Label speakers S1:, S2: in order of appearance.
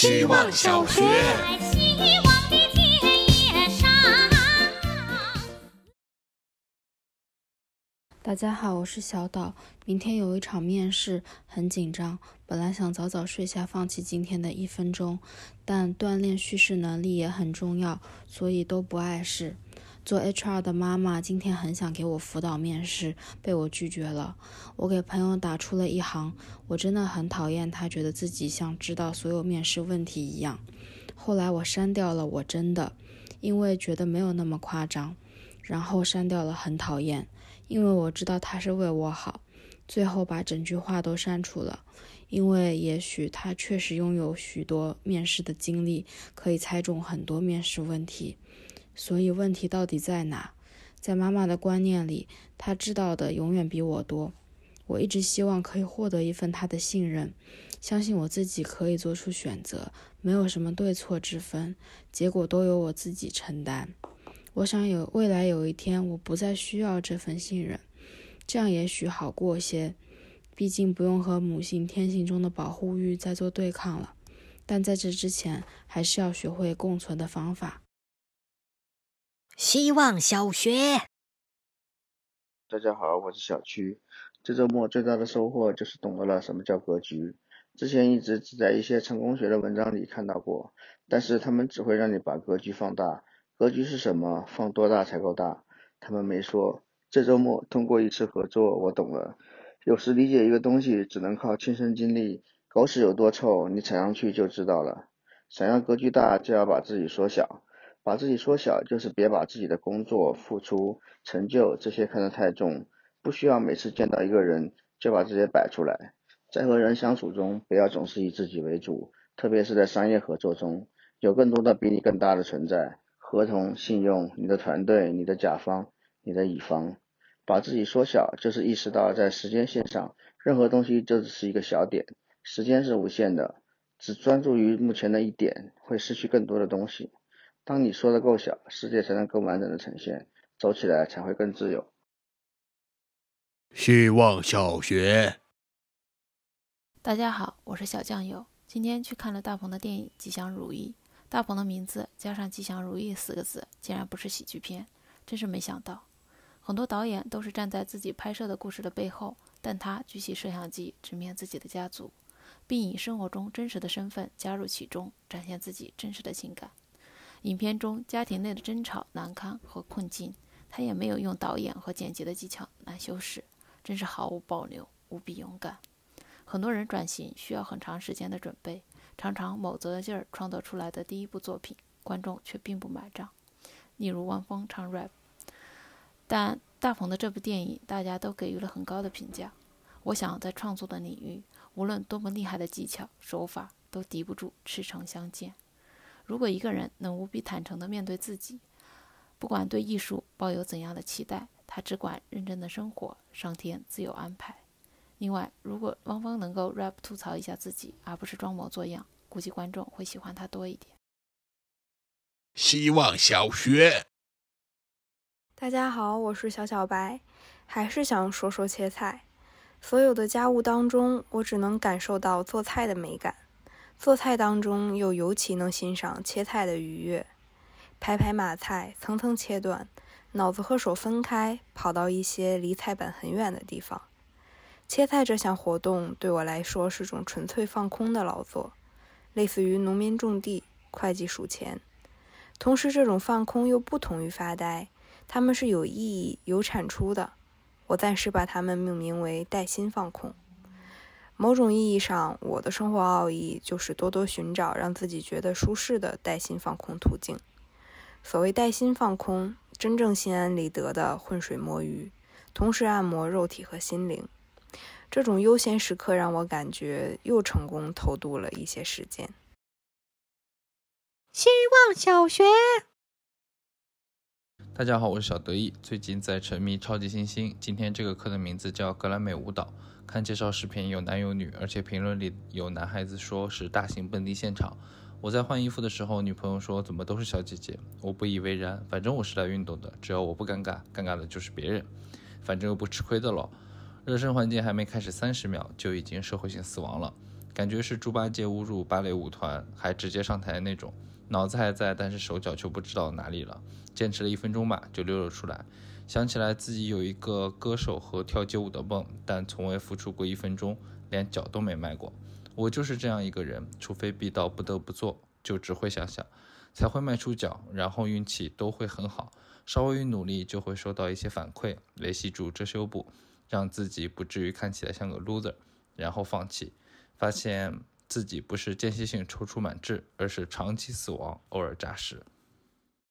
S1: 希望小学。
S2: 希望的田野上。
S3: 大家好，我是小岛。明天有一场面试，很紧张。本来想早早睡下，放弃今天的一分钟，但锻炼叙事能力也很重要，所以都不碍事。做 HR 的妈妈今天很想给我辅导面试，被我拒绝了。我给朋友打出了一行：我真的很讨厌他，觉得自己像知道所有面试问题一样。后来我删掉了我真的，因为觉得没有那么夸张。然后删掉了很讨厌，因为我知道他是为我好。最后把整句话都删除了，因为也许他确实拥有许多面试的经历，可以猜中很多面试问题。所以问题到底在哪？在妈妈的观念里，她知道的永远比我多。我一直希望可以获得一份她的信任，相信我自己可以做出选择，没有什么对错之分，结果都由我自己承担。我想有未来有一天，我不再需要这份信任，这样也许好过些。毕竟不用和母性天性中的保护欲再做对抗了。但在这之前，还是要学会共存的方法。
S4: 希望小学。
S5: 大家好，我是小区。这周末最大的收获就是懂得了什么叫格局。之前一直只在一些成功学的文章里看到过，但是他们只会让你把格局放大。格局是什么？放多大才够大？他们没说。这周末通过一次合作，我懂了。有时理解一个东西，只能靠亲身经历。狗屎有多臭，你踩上去就知道了。想要格局大，就要把自己缩小。把自己缩小，就是别把自己的工作、付出、成就这些看得太重。不需要每次见到一个人就把这些摆出来。在和人相处中，不要总是以自己为主，特别是在商业合作中，有更多的比你更大的存在。合同、信用、你的团队、你的甲方、你的乙方，把自己缩小，就是意识到在时间线上，任何东西就只是一个小点。时间是无限的，只专注于目前的一点，会失去更多的东西。当你说的够小，世界才能更完整的呈现，走起来才会更自由。
S1: 希望小学。
S6: 大家好，我是小酱油。今天去看了大鹏的电影《吉祥如意》，大鹏的名字加上“吉祥如意”四个字，竟然不是喜剧片，真是没想到。很多导演都是站在自己拍摄的故事的背后，但他举起摄像机，直面自己的家族，并以生活中真实的身份加入其中，展现自己真实的情感。影片中家庭内的争吵、难堪和困境，他也没有用导演和剪辑的技巧来修饰，真是毫无保留，无比勇敢。很多人转型需要很长时间的准备，常常卯足了劲儿创作出来的第一部作品，观众却并不买账。例如汪峰唱 rap，但大鹏的这部电影大家都给予了很高的评价。我想在创作的领域，无论多么厉害的技巧手法，都敌不住赤诚相见。如果一个人能无比坦诚地面对自己，不管对艺术抱有怎样的期待，他只管认真的生活，上天自有安排。另外，如果汪峰能够 rap 吐槽一下自己，而不是装模作样，估计观众会喜欢他多一点。
S1: 希望小学。
S7: 大家好，我是小小白，还是想说说切菜。所有的家务当中，我只能感受到做菜的美感。做菜当中，又尤其能欣赏切菜的愉悦，排排码菜，层层切断，脑子和手分开，跑到一些离菜板很远的地方。切菜这项活动对我来说是种纯粹放空的劳作，类似于农民种地、会计数钱。同时，这种放空又不同于发呆，它们是有意义、有产出的。我暂时把它们命名为带薪放空。某种意义上，我的生活奥义就是多多寻找让自己觉得舒适的带薪放空途径。所谓带薪放空，真正心安理得的浑水摸鱼，同时按摩肉体和心灵。这种悠闲时刻让我感觉又成功偷渡了一些时间。
S4: 希望小学。
S8: 大家好，我是小得意，最近在沉迷超级星星。今天这个课的名字叫格莱美舞蹈。看介绍视频有男有女，而且评论里有男孩子说是大型蹦迪现场。我在换衣服的时候，女朋友说怎么都是小姐姐，我不以为然，反正我是来运动的，只要我不尴尬，尴尬的就是别人，反正又不吃亏的咯。热身环节还没开始三十秒，就已经社会性死亡了。感觉是猪八戒侮辱芭蕾舞团，还直接上台那种。脑子还在，但是手脚就不知道哪里了。坚持了一分钟吧，就溜了出来。想起来自己有一个歌手和跳街舞的梦，但从未付出过一分钟，连脚都没迈过。我就是这样一个人，除非逼到不得不做，就只会想想，才会迈出脚，然后运气都会很好。稍微一努力，就会收到一些反馈，维系住遮羞布，让自己不至于看起来像个 loser，然后放弃，发现自己不是间歇性踌躇满志，而是长期死亡，偶尔诈尸。